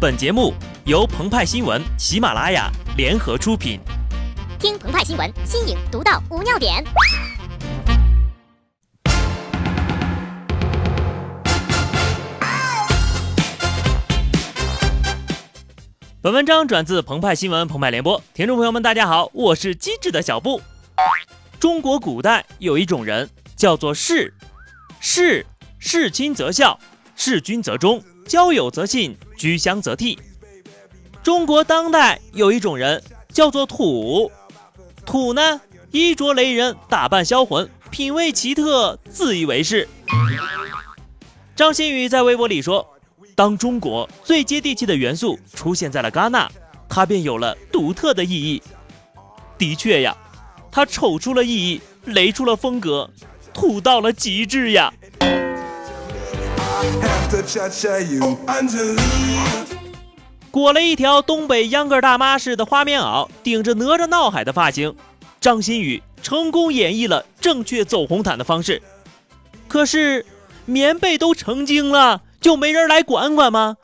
本节目由澎湃新闻、喜马拉雅联合出品。听澎湃新闻，新颖独到，无尿点。本文章转自澎湃新闻《澎湃联播，听众朋友们，大家好，我是机智的小布。中国古代有一种人叫做士，士事亲则孝，事君则忠。交友则信，居乡则悌。中国当代有一种人叫做土，土呢衣着雷人，打扮销魂，品味奇特，自以为是。张馨予在微博里说：“当中国最接地气的元素出现在了戛纳，它便有了独特的意义。”的确呀，它丑出了意义，雷出了风格，土到了极致呀。裹了一条东北秧歌大妈式的花棉袄，顶着哪吒闹海的发型，张馨予成功演绎了正确走红毯的方式。可是棉被都成精了，就没人来管管吗？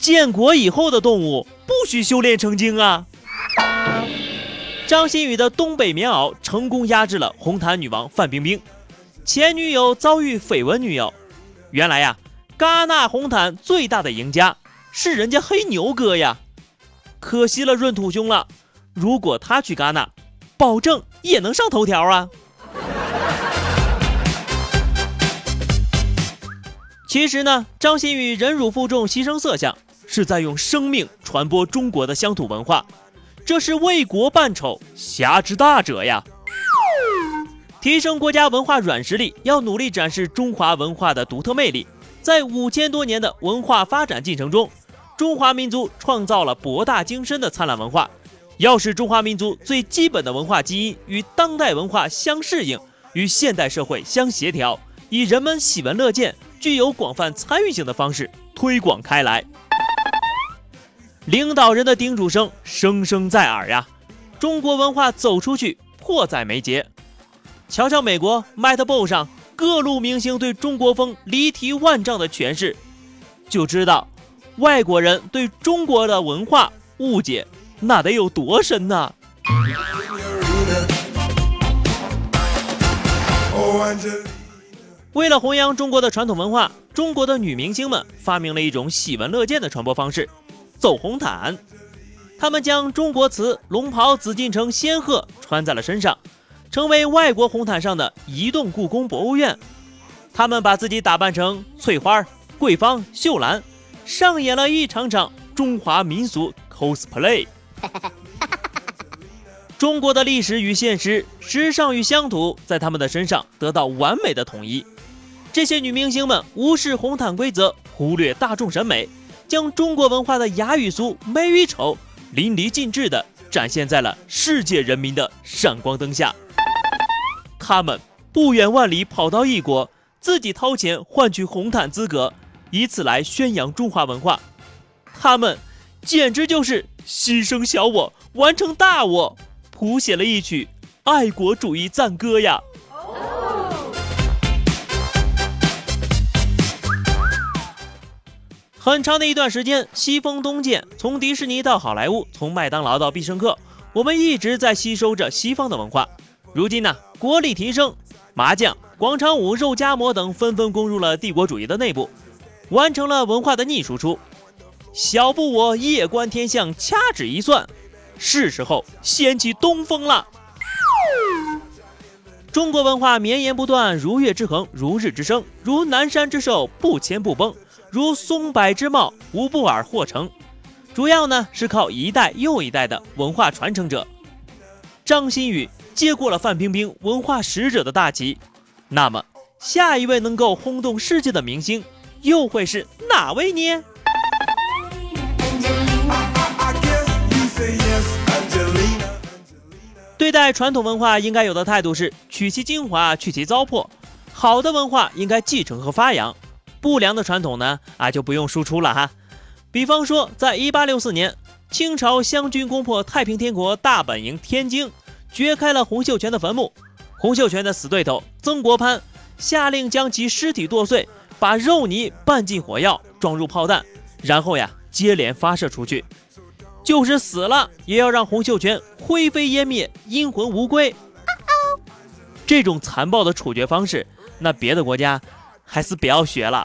建国以后的动物不许修炼成精啊！张馨予的东北棉袄成功压制了红毯女王范冰冰，前女友遭遇绯闻女友。原来呀，戛纳红毯最大的赢家是人家黑牛哥呀，可惜了闰土兄了。如果他去戛纳，保证也能上头条啊。其实呢，张馨予忍辱负重、牺牲色相，是在用生命传播中国的乡土文化，这是为国办丑，侠之大者呀。提升国家文化软实力，要努力展示中华文化的独特魅力。在五千多年的文化发展进程中，中华民族创造了博大精深的灿烂文化。要使中华民族最基本的文化基因与当代文化相适应，与现代社会相协调，以人们喜闻乐见、具有广泛参与性的方式推广开来。领导人的叮嘱声声声在耳呀！中国文化走出去，迫在眉睫。瞧瞧美国 Met Ball 上各路明星对中国风离题万丈的诠释，就知道外国人对中国的文化误解那得有多深呐！为了弘扬中国的传统文化，中国的女明星们发明了一种喜闻乐见的传播方式——走红毯。她们将中国瓷龙袍、紫禁城仙鹤穿在了身上。成为外国红毯上的移动故宫博物院，他们把自己打扮成翠花、桂芳、秀兰，上演了一场场中华民俗 cosplay。中国的历史与现实，时尚与乡土，在他们的身上得到完美的统一。这些女明星们无视红毯规则，忽略大众审美，将中国文化的雅与俗、美与丑淋漓尽致地展现在了世界人民的闪光灯下。他们不远万里跑到异国，自己掏钱换取红毯资格，以此来宣扬中华文化。他们简直就是牺牲小我，完成大我，谱写了一曲爱国主义赞歌呀！很长的一段时间，西风东渐，从迪士尼到好莱坞，从麦当劳到必胜客，我们一直在吸收着西方的文化。如今呢，国力提升，麻将、广场舞、肉夹馍等纷纷攻入了帝国主义的内部，完成了文化的逆输出。小布我夜观天象，掐指一算，是时候掀起东风了。中国文化绵延不断，如月之恒，如日之升，如南山之寿，不迁不崩，如松柏之茂，无不尔或成。主要呢是靠一代又一代的文化传承者，张馨予。接过了范冰冰文化使者的大旗，那么下一位能够轰动世界的明星又会是哪位呢？对待传统文化应该有的态度是取其精华，去其糟粕。好的文化应该继承和发扬，不良的传统呢啊就不用输出了哈。比方说，在一八六四年，清朝湘军攻破太平天国大本营天津。掘开了洪秀全的坟墓，洪秀全的死对头曾国藩下令将其尸体剁碎，把肉泥拌进火药，装入炮弹，然后呀接连发射出去，就是死了也要让洪秀全灰飞烟灭，阴魂无归。这种残暴的处决方式，那别的国家还是不要学了。